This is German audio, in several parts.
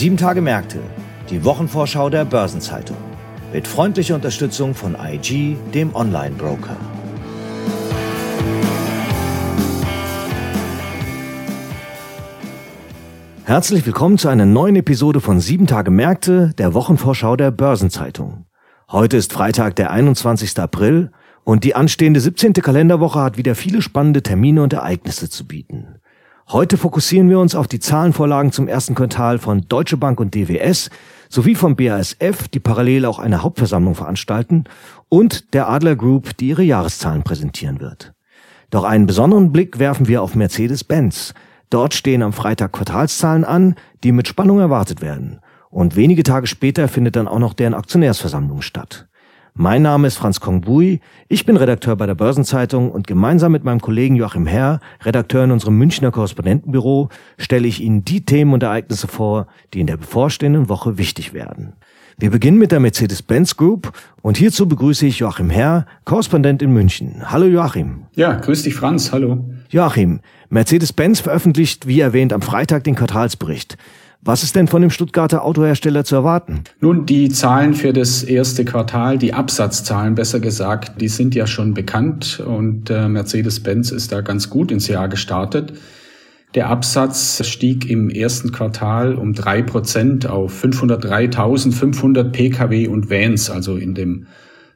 Sieben Tage Märkte, die Wochenvorschau der Börsenzeitung. Mit freundlicher Unterstützung von IG, dem Online-Broker. Herzlich willkommen zu einer neuen Episode von Sieben Tage Märkte, der Wochenvorschau der Börsenzeitung. Heute ist Freitag, der 21. April und die anstehende 17. Kalenderwoche hat wieder viele spannende Termine und Ereignisse zu bieten. Heute fokussieren wir uns auf die Zahlenvorlagen zum ersten Quartal von Deutsche Bank und DWS sowie vom BASF, die parallel auch eine Hauptversammlung veranstalten, und der Adler Group, die ihre Jahreszahlen präsentieren wird. Doch einen besonderen Blick werfen wir auf Mercedes-Benz. Dort stehen am Freitag Quartalszahlen an, die mit Spannung erwartet werden. Und wenige Tage später findet dann auch noch deren Aktionärsversammlung statt. Mein Name ist Franz Kongbui, ich bin Redakteur bei der Börsenzeitung und gemeinsam mit meinem Kollegen Joachim Herr, Redakteur in unserem Münchner Korrespondentenbüro, stelle ich Ihnen die Themen und Ereignisse vor, die in der bevorstehenden Woche wichtig werden. Wir beginnen mit der Mercedes-Benz Group und hierzu begrüße ich Joachim Herr, Korrespondent in München. Hallo Joachim. Ja, grüß dich Franz, hallo. Joachim, Mercedes-Benz veröffentlicht, wie erwähnt, am Freitag den Quartalsbericht. Was ist denn von dem Stuttgarter Autohersteller zu erwarten? Nun, die Zahlen für das erste Quartal, die Absatzzahlen besser gesagt, die sind ja schon bekannt und äh, Mercedes-Benz ist da ganz gut ins Jahr gestartet. Der Absatz stieg im ersten Quartal um drei Prozent auf 503.500 Pkw und Vans, also in dem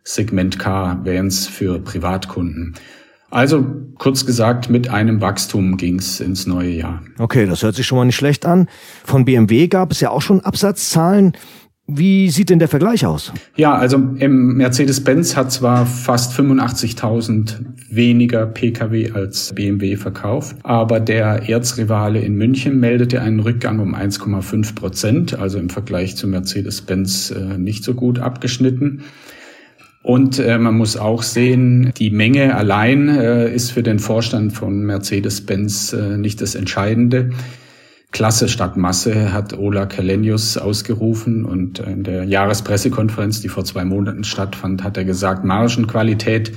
Segment K, Vans für Privatkunden. Also kurz gesagt, mit einem Wachstum ging's ins neue Jahr. Okay, das hört sich schon mal nicht schlecht an. Von BMW gab es ja auch schon Absatzzahlen. Wie sieht denn der Vergleich aus? Ja, also Mercedes-Benz hat zwar fast 85.000 weniger Pkw als BMW verkauft, aber der Erzrivale in München meldete einen Rückgang um 1,5 Prozent, also im Vergleich zu Mercedes-Benz äh, nicht so gut abgeschnitten. Und äh, man muss auch sehen, die Menge allein äh, ist für den Vorstand von Mercedes-Benz äh, nicht das Entscheidende. Klasse statt Masse hat Ola Kalenius ausgerufen und in der Jahrespressekonferenz, die vor zwei Monaten stattfand, hat er gesagt, Margenqualität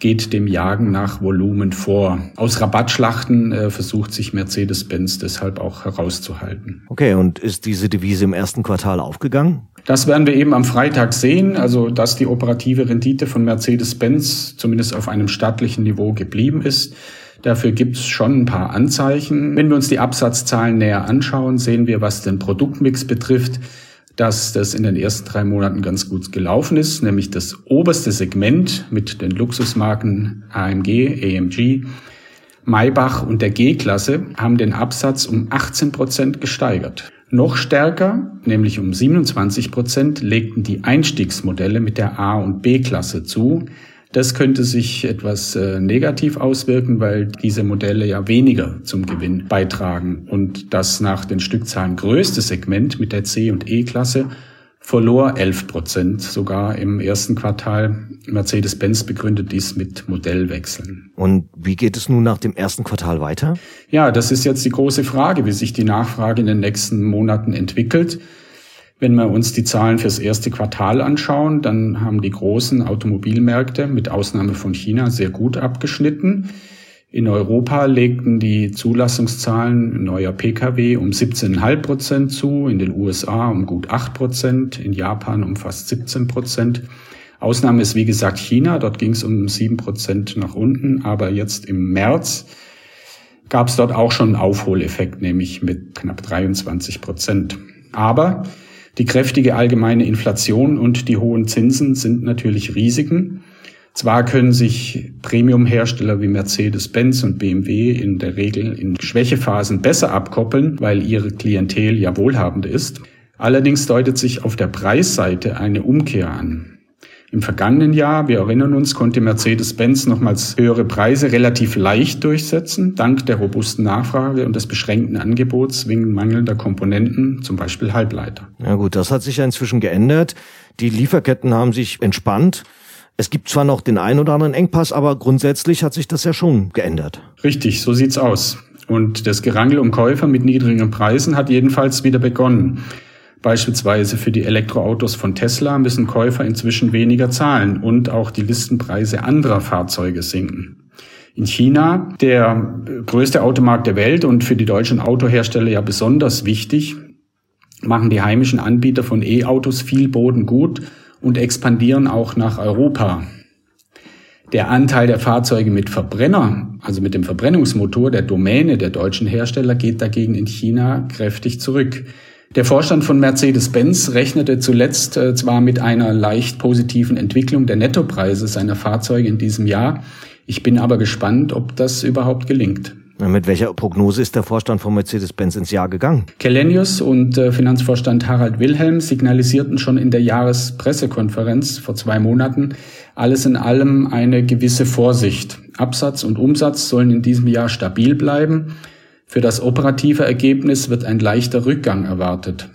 geht dem Jagen nach Volumen vor. Aus Rabattschlachten äh, versucht sich Mercedes-Benz deshalb auch herauszuhalten. Okay, und ist diese Devise im ersten Quartal aufgegangen? Das werden wir eben am Freitag sehen, also dass die operative Rendite von Mercedes-Benz zumindest auf einem stattlichen Niveau geblieben ist. Dafür gibt es schon ein paar Anzeichen. Wenn wir uns die Absatzzahlen näher anschauen, sehen wir, was den Produktmix betrifft, dass das in den ersten drei Monaten ganz gut gelaufen ist, nämlich das oberste Segment mit den Luxusmarken AMG, AMG, Maybach und der G-Klasse haben den Absatz um 18 Prozent gesteigert. Noch stärker, nämlich um 27 Prozent, legten die Einstiegsmodelle mit der A- und B-Klasse zu, das könnte sich etwas äh, negativ auswirken, weil diese Modelle ja weniger zum Gewinn beitragen. Und das nach den Stückzahlen größte Segment mit der C- und E-Klasse verlor 11 Prozent sogar im ersten Quartal. Mercedes-Benz begründet dies mit Modellwechseln. Und wie geht es nun nach dem ersten Quartal weiter? Ja, das ist jetzt die große Frage, wie sich die Nachfrage in den nächsten Monaten entwickelt. Wenn wir uns die Zahlen fürs erste Quartal anschauen, dann haben die großen Automobilmärkte mit Ausnahme von China sehr gut abgeschnitten. In Europa legten die Zulassungszahlen neuer Pkw um 17,5 Prozent zu, in den USA um gut 8 Prozent, in Japan um fast 17 Prozent. Ausnahme ist wie gesagt China, dort ging es um 7 Prozent nach unten, aber jetzt im März gab es dort auch schon einen Aufholeffekt, nämlich mit knapp 23 Prozent. Aber die kräftige allgemeine Inflation und die hohen Zinsen sind natürlich Risiken. Zwar können sich Premium-Hersteller wie Mercedes-Benz und BMW in der Regel in Schwächephasen besser abkoppeln, weil ihre Klientel ja wohlhabend ist. Allerdings deutet sich auf der Preisseite eine Umkehr an. Im vergangenen Jahr, wir erinnern uns, konnte Mercedes-Benz nochmals höhere Preise relativ leicht durchsetzen, dank der robusten Nachfrage und des beschränkten Angebots wegen mangelnder Komponenten, zum Beispiel Halbleiter. Ja gut, das hat sich ja inzwischen geändert. Die Lieferketten haben sich entspannt. Es gibt zwar noch den einen oder anderen Engpass, aber grundsätzlich hat sich das ja schon geändert. Richtig, so sieht's aus. Und das Gerangel um Käufer mit niedrigen Preisen hat jedenfalls wieder begonnen. Beispielsweise für die Elektroautos von Tesla müssen Käufer inzwischen weniger zahlen und auch die Listenpreise anderer Fahrzeuge sinken. In China, der größte Automarkt der Welt und für die deutschen Autohersteller ja besonders wichtig, machen die heimischen Anbieter von E-Autos viel Boden gut und expandieren auch nach Europa. Der Anteil der Fahrzeuge mit Verbrenner, also mit dem Verbrennungsmotor der Domäne der deutschen Hersteller, geht dagegen in China kräftig zurück. Der Vorstand von Mercedes-Benz rechnete zuletzt äh, zwar mit einer leicht positiven Entwicklung der Nettopreise seiner Fahrzeuge in diesem Jahr. Ich bin aber gespannt, ob das überhaupt gelingt. Mit welcher Prognose ist der Vorstand von Mercedes-Benz ins Jahr gegangen? Kellenius und äh, Finanzvorstand Harald Wilhelm signalisierten schon in der Jahrespressekonferenz vor zwei Monaten alles in allem eine gewisse Vorsicht. Absatz und Umsatz sollen in diesem Jahr stabil bleiben. Für das operative Ergebnis wird ein leichter Rückgang erwartet.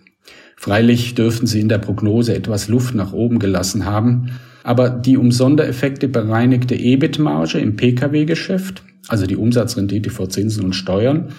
Freilich dürften sie in der Prognose etwas Luft nach oben gelassen haben, aber die um Sondereffekte bereinigte EBIT-Marge im Pkw-Geschäft also die Umsatzrendite vor Zinsen und Steuern,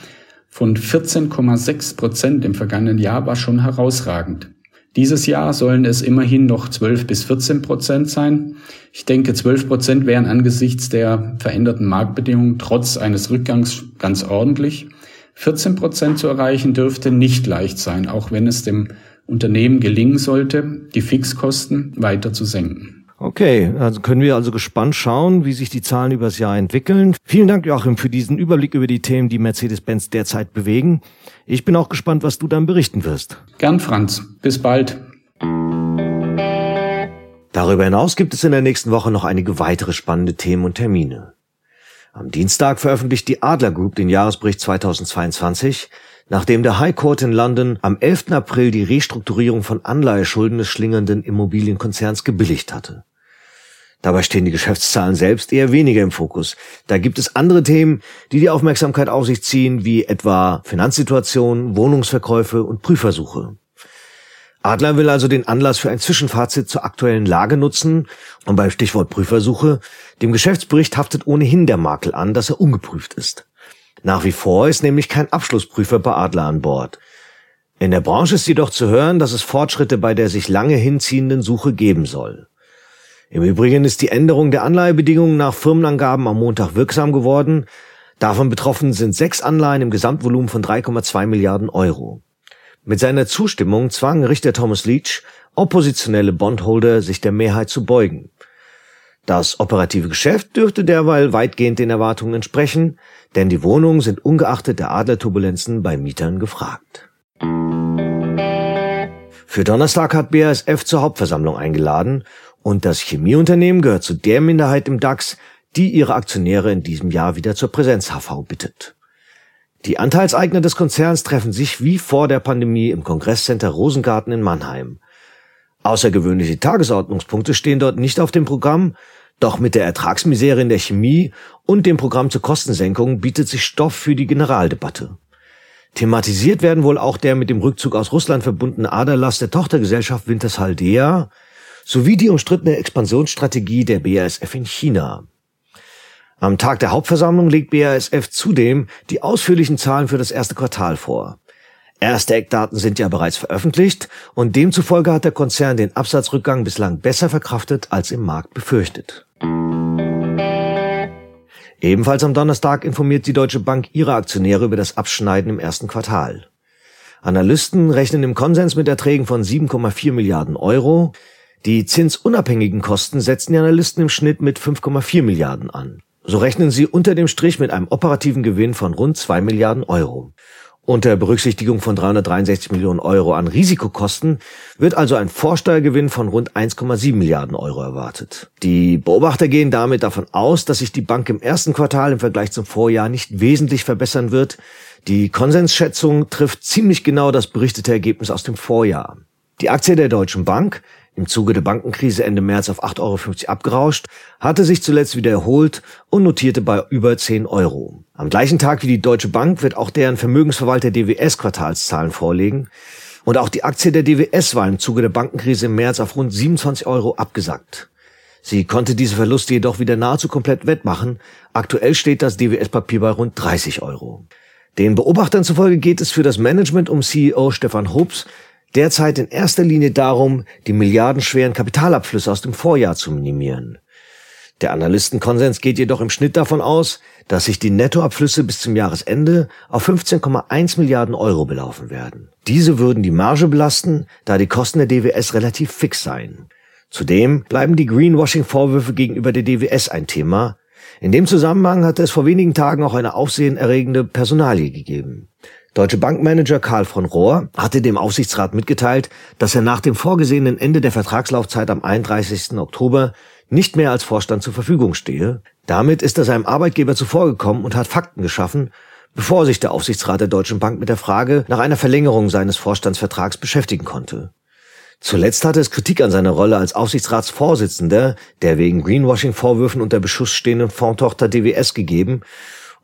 von 14,6 Prozent im vergangenen Jahr war schon herausragend. Dieses Jahr sollen es immerhin noch 12 bis 14 Prozent sein. Ich denke, 12 Prozent wären angesichts der veränderten Marktbedingungen trotz eines Rückgangs ganz ordentlich. 14 Prozent zu erreichen dürfte nicht leicht sein, auch wenn es dem Unternehmen gelingen sollte, die Fixkosten weiter zu senken. Okay, also können wir also gespannt schauen, wie sich die Zahlen übers Jahr entwickeln. Vielen Dank, Joachim, für diesen Überblick über die Themen, die Mercedes-Benz derzeit bewegen. Ich bin auch gespannt, was du dann berichten wirst. Gern, Franz. Bis bald. Darüber hinaus gibt es in der nächsten Woche noch einige weitere spannende Themen und Termine. Am Dienstag veröffentlicht die Adler Group den Jahresbericht 2022, nachdem der High Court in London am 11. April die Restrukturierung von Anleiheschulden des schlingernden Immobilienkonzerns gebilligt hatte. Dabei stehen die Geschäftszahlen selbst eher weniger im Fokus. Da gibt es andere Themen, die die Aufmerksamkeit auf sich ziehen, wie etwa Finanzsituationen, Wohnungsverkäufe und Prüfversuche. Adler will also den Anlass für ein Zwischenfazit zur aktuellen Lage nutzen und beim Stichwort Prüfversuche, dem Geschäftsbericht haftet ohnehin der Makel an, dass er ungeprüft ist. Nach wie vor ist nämlich kein Abschlussprüfer bei Adler an Bord. In der Branche ist jedoch zu hören, dass es Fortschritte bei der sich lange hinziehenden Suche geben soll. Im Übrigen ist die Änderung der Anleihebedingungen nach Firmenangaben am Montag wirksam geworden. Davon betroffen sind sechs Anleihen im Gesamtvolumen von 3,2 Milliarden Euro. Mit seiner Zustimmung zwang Richter Thomas Leach oppositionelle Bondholder, sich der Mehrheit zu beugen. Das operative Geschäft dürfte derweil weitgehend den Erwartungen entsprechen, denn die Wohnungen sind ungeachtet der Adlerturbulenzen bei Mietern gefragt. Für Donnerstag hat BASF zur Hauptversammlung eingeladen und das Chemieunternehmen gehört zu der Minderheit im DAX, die ihre Aktionäre in diesem Jahr wieder zur Präsenz-HV bittet. Die Anteilseigner des Konzerns treffen sich wie vor der Pandemie im Kongresscenter Rosengarten in Mannheim. Außergewöhnliche Tagesordnungspunkte stehen dort nicht auf dem Programm, doch mit der Ertragsmisere in der Chemie und dem Programm zur Kostensenkung bietet sich Stoff für die Generaldebatte. Thematisiert werden wohl auch der mit dem Rückzug aus Russland verbundene Aderlass der Tochtergesellschaft Wintershaldea, sowie die umstrittene Expansionsstrategie der BASF in China. Am Tag der Hauptversammlung legt BASF zudem die ausführlichen Zahlen für das erste Quartal vor. Erste Eckdaten sind ja bereits veröffentlicht und demzufolge hat der Konzern den Absatzrückgang bislang besser verkraftet als im Markt befürchtet. Ebenfalls am Donnerstag informiert die Deutsche Bank ihre Aktionäre über das Abschneiden im ersten Quartal. Analysten rechnen im Konsens mit Erträgen von 7,4 Milliarden Euro, die zinsunabhängigen Kosten setzen die Analysten im Schnitt mit 5,4 Milliarden an. So rechnen sie unter dem Strich mit einem operativen Gewinn von rund 2 Milliarden Euro. Unter Berücksichtigung von 363 Millionen Euro an Risikokosten wird also ein Vorsteuergewinn von rund 1,7 Milliarden Euro erwartet. Die Beobachter gehen damit davon aus, dass sich die Bank im ersten Quartal im Vergleich zum Vorjahr nicht wesentlich verbessern wird. Die Konsensschätzung trifft ziemlich genau das berichtete Ergebnis aus dem Vorjahr. Die Aktie der Deutschen Bank im Zuge der Bankenkrise Ende März auf 8,50 Euro abgerauscht, hatte sich zuletzt wieder erholt und notierte bei über 10 Euro. Am gleichen Tag wie die Deutsche Bank wird auch deren Vermögensverwalter DWS Quartalszahlen vorlegen. Und auch die Aktie der DWS war im Zuge der Bankenkrise im März auf rund 27 Euro abgesackt. Sie konnte diese Verluste jedoch wieder nahezu komplett wettmachen. Aktuell steht das DWS-Papier bei rund 30 Euro. Den Beobachtern zufolge geht es für das Management um CEO Stefan Hobbs derzeit in erster Linie darum, die milliardenschweren Kapitalabflüsse aus dem Vorjahr zu minimieren. Der Analystenkonsens geht jedoch im Schnitt davon aus, dass sich die Nettoabflüsse bis zum Jahresende auf 15,1 Milliarden Euro belaufen werden. Diese würden die Marge belasten, da die Kosten der DWS relativ fix seien. Zudem bleiben die Greenwashing-Vorwürfe gegenüber der DWS ein Thema. In dem Zusammenhang hatte es vor wenigen Tagen auch eine aufsehenerregende Personalie gegeben. Deutsche Bankmanager Karl von Rohr hatte dem Aufsichtsrat mitgeteilt, dass er nach dem vorgesehenen Ende der Vertragslaufzeit am 31. Oktober nicht mehr als Vorstand zur Verfügung stehe. Damit ist er seinem Arbeitgeber zuvorgekommen und hat Fakten geschaffen, bevor sich der Aufsichtsrat der Deutschen Bank mit der Frage nach einer Verlängerung seines Vorstandsvertrags beschäftigen konnte. Zuletzt hatte es Kritik an seiner Rolle als Aufsichtsratsvorsitzender der wegen Greenwashing-Vorwürfen unter Beschuss stehenden Fondtochter DWS gegeben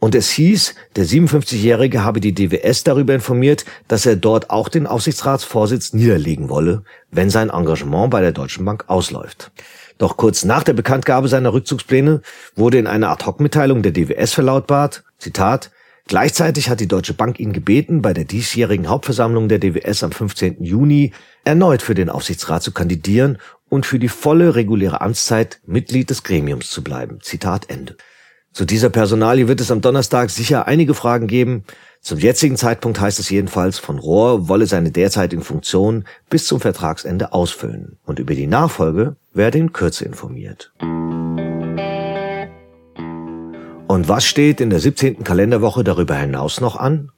und es hieß, der 57-Jährige habe die DWS darüber informiert, dass er dort auch den Aufsichtsratsvorsitz niederlegen wolle, wenn sein Engagement bei der Deutschen Bank ausläuft. Doch kurz nach der Bekanntgabe seiner Rückzugspläne wurde in einer Ad-Hoc-Mitteilung der DWS verlautbart, Zitat, Gleichzeitig hat die Deutsche Bank ihn gebeten, bei der diesjährigen Hauptversammlung der DWS am 15. Juni erneut für den Aufsichtsrat zu kandidieren und für die volle reguläre Amtszeit Mitglied des Gremiums zu bleiben. Zitat Ende. Zu dieser Personalie wird es am Donnerstag sicher einige Fragen geben. Zum jetzigen Zeitpunkt heißt es jedenfalls, von Rohr wolle seine derzeitige Funktion bis zum Vertragsende ausfüllen. Und über die Nachfolge werde in Kürze informiert. Und was steht in der 17. Kalenderwoche darüber hinaus noch an?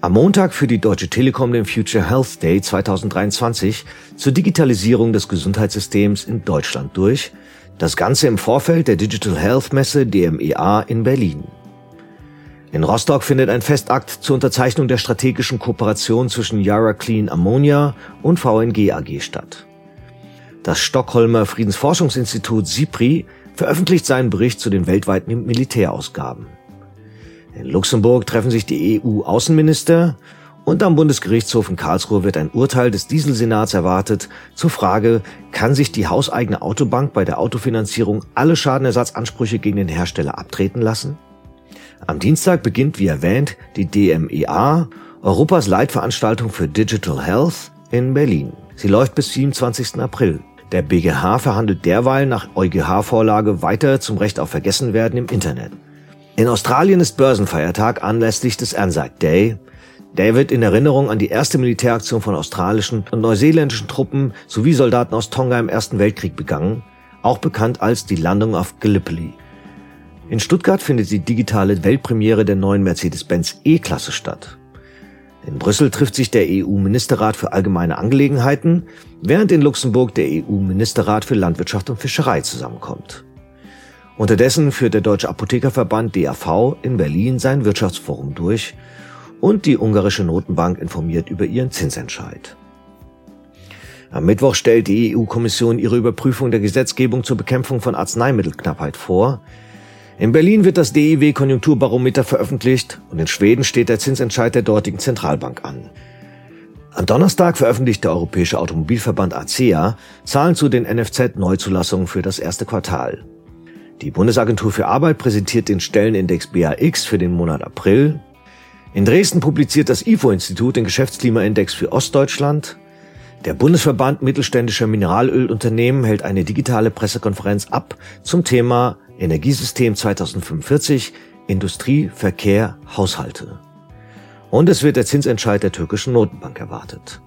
Am Montag für die Deutsche Telekom den Future Health Day 2023 zur Digitalisierung des Gesundheitssystems in Deutschland durch. Das Ganze im Vorfeld der Digital Health Messe DMEA in Berlin. In Rostock findet ein Festakt zur Unterzeichnung der strategischen Kooperation zwischen Yara Clean Ammonia und VNG AG statt. Das Stockholmer Friedensforschungsinstitut SIPRI veröffentlicht seinen Bericht zu den weltweiten Militärausgaben. In Luxemburg treffen sich die EU-Außenminister und am Bundesgerichtshof in Karlsruhe wird ein Urteil des Dieselsenats erwartet zur Frage, kann sich die hauseigene Autobank bei der Autofinanzierung alle Schadenersatzansprüche gegen den Hersteller abtreten lassen? Am Dienstag beginnt, wie erwähnt, die DMEA, Europas Leitveranstaltung für Digital Health in Berlin. Sie läuft bis 27. April. Der BGH verhandelt derweil nach EuGH-Vorlage weiter zum Recht auf Vergessenwerden im Internet. In Australien ist Börsenfeiertag anlässlich des Anzac Day. Der wird in Erinnerung an die erste Militäraktion von australischen und neuseeländischen Truppen sowie Soldaten aus Tonga im Ersten Weltkrieg begangen, auch bekannt als die Landung auf Gallipoli. In Stuttgart findet die digitale Weltpremiere der neuen Mercedes-Benz E-Klasse statt. In Brüssel trifft sich der EU-Ministerrat für allgemeine Angelegenheiten, während in Luxemburg der EU-Ministerrat für Landwirtschaft und Fischerei zusammenkommt. Unterdessen führt der Deutsche Apothekerverband DAV in Berlin sein Wirtschaftsforum durch und die ungarische Notenbank informiert über ihren Zinsentscheid. Am Mittwoch stellt die EU-Kommission ihre Überprüfung der Gesetzgebung zur Bekämpfung von Arzneimittelknappheit vor, in Berlin wird das DIW Konjunkturbarometer veröffentlicht und in Schweden steht der Zinsentscheid der dortigen Zentralbank an. Am Donnerstag veröffentlicht der Europäische Automobilverband ACEA Zahlen zu den NFZ-Neuzulassungen für das erste Quartal. Die Bundesagentur für Arbeit präsentiert den Stellenindex BAX für den Monat April. In Dresden publiziert das IFO-Institut den Geschäftsklimaindex für Ostdeutschland. Der Bundesverband mittelständischer Mineralölunternehmen hält eine digitale Pressekonferenz ab zum Thema Energiesystem 2045, Industrie, Verkehr, Haushalte. Und es wird der Zinsentscheid der türkischen Notenbank erwartet.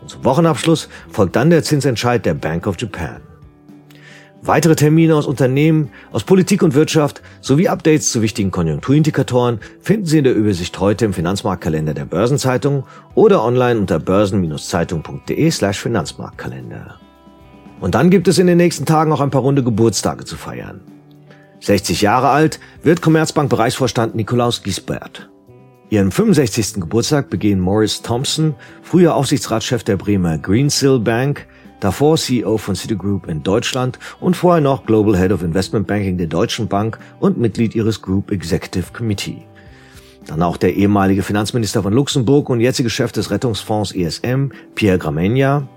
Und zum Wochenabschluss folgt dann der Zinsentscheid der Bank of Japan. Weitere Termine aus Unternehmen, aus Politik und Wirtschaft sowie Updates zu wichtigen Konjunkturindikatoren finden Sie in der Übersicht heute im Finanzmarktkalender der Börsenzeitung oder online unter börsen-zeitung.de slash Finanzmarktkalender. Und dann gibt es in den nächsten Tagen auch ein paar runde Geburtstage zu feiern. 60 Jahre alt wird Commerzbank-Bereichsvorstand Nikolaus Gisbert. Ihren 65. Geburtstag begehen Morris Thompson, früher Aufsichtsratschef der Bremer Greensill Bank, davor CEO von Citigroup in Deutschland und vorher noch Global Head of Investment Banking der Deutschen Bank und Mitglied ihres Group Executive Committee. Dann auch der ehemalige Finanzminister von Luxemburg und jetzige Chef des Rettungsfonds ESM, Pierre Gramegna,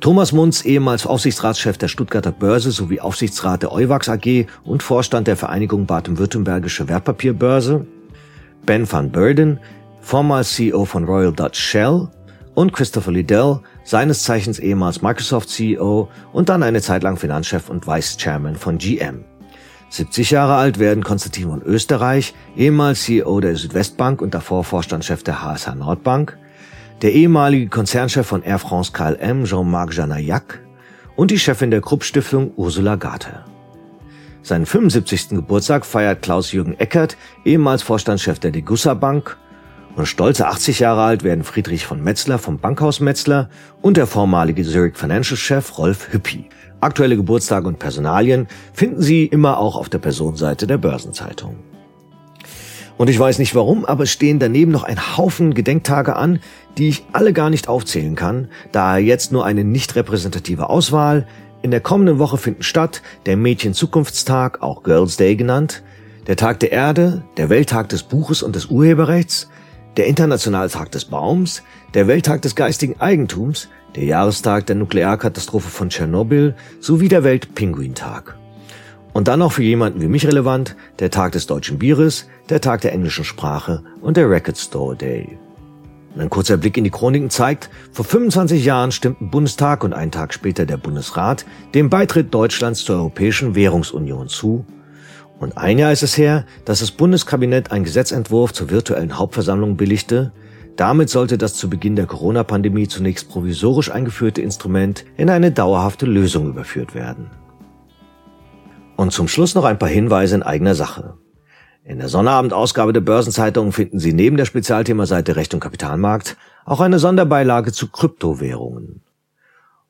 Thomas Munz, ehemals Aufsichtsratschef der Stuttgarter Börse sowie Aufsichtsrat der Euwax AG und Vorstand der Vereinigung Baden-Württembergische Wertpapierbörse, Ben van Burden, vormals CEO von Royal Dutch Shell. Und Christopher Liddell, seines Zeichens ehemals Microsoft CEO und dann eine Zeit lang Finanzchef und Vice Chairman von GM. 70 Jahre alt werden Konstantin von Österreich, ehemals CEO der Südwestbank und davor Vorstandschef der HSH Nordbank, der ehemalige Konzernchef von Air France KLM Jean-Marc Janaillac und die Chefin der Krupp Stiftung Ursula Garter. Seinen 75. Geburtstag feiert Klaus-Jürgen Eckert, ehemals Vorstandschef der Degussa Bank. Und stolze 80 Jahre alt werden Friedrich von Metzler vom Bankhaus Metzler und der vormalige Zurich Financial Chef Rolf Hüppi. Aktuelle Geburtstage und Personalien finden Sie immer auch auf der Personenseite der Börsenzeitung. Und ich weiß nicht warum, aber es stehen daneben noch ein Haufen Gedenktage an, die ich alle gar nicht aufzählen kann, daher jetzt nur eine nicht repräsentative Auswahl, in der kommenden Woche finden statt der Mädchen-Zukunftstag, auch Girls Day genannt, der Tag der Erde, der Welttag des Buches und des Urheberrechts, der Internationale Tag des Baums, der Welttag des geistigen Eigentums, der Jahrestag der Nuklearkatastrophe von Tschernobyl sowie der Weltpinguintag. Und dann noch für jemanden wie mich relevant der Tag des deutschen Bieres, der Tag der englischen Sprache und der Record Store Day. Ein kurzer Blick in die Chroniken zeigt, vor 25 Jahren stimmten Bundestag und einen Tag später der Bundesrat dem Beitritt Deutschlands zur Europäischen Währungsunion zu. Und ein Jahr ist es her, dass das Bundeskabinett einen Gesetzentwurf zur virtuellen Hauptversammlung billigte. Damit sollte das zu Beginn der Corona-Pandemie zunächst provisorisch eingeführte Instrument in eine dauerhafte Lösung überführt werden. Und zum Schluss noch ein paar Hinweise in eigener Sache. In der Sonnterabendausgabe der Börsenzeitung finden Sie neben der Spezialthemaseite Recht und Kapitalmarkt auch eine Sonderbeilage zu Kryptowährungen.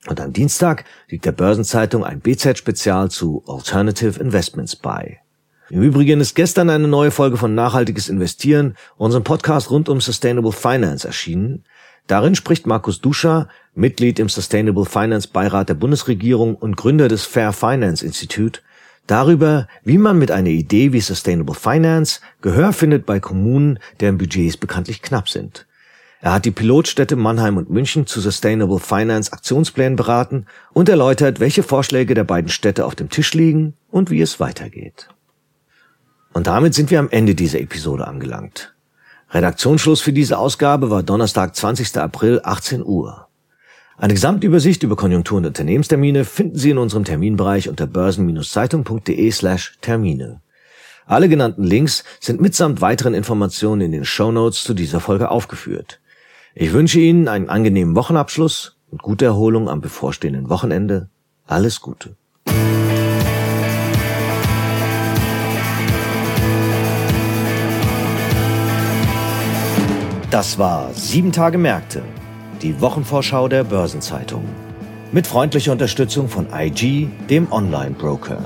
Und am Dienstag liegt der Börsenzeitung ein BZ-Spezial zu Alternative Investments bei. Im Übrigen ist gestern eine neue Folge von Nachhaltiges Investieren, unserem Podcast rund um Sustainable Finance erschienen. Darin spricht Markus Duscher, Mitglied im Sustainable Finance Beirat der Bundesregierung und Gründer des Fair Finance Institute, darüber, wie man mit einer Idee wie Sustainable Finance Gehör findet bei Kommunen, deren Budgets bekanntlich knapp sind. Er hat die Pilotstädte Mannheim und München zu Sustainable Finance Aktionsplänen beraten und erläutert, welche Vorschläge der beiden Städte auf dem Tisch liegen und wie es weitergeht. Und damit sind wir am Ende dieser Episode angelangt. Redaktionsschluss für diese Ausgabe war Donnerstag, 20. April, 18 Uhr. Eine Gesamtübersicht über Konjunktur- und Unternehmenstermine finden Sie in unserem Terminbereich unter börsen-zeitung.de slash Termine. Alle genannten Links sind mitsamt weiteren Informationen in den Show Notes zu dieser Folge aufgeführt. Ich wünsche Ihnen einen angenehmen Wochenabschluss und gute Erholung am bevorstehenden Wochenende. Alles Gute. Das war Sieben Tage Märkte die Wochenvorschau der Börsenzeitung. Mit freundlicher Unterstützung von IG, dem Online-Broker.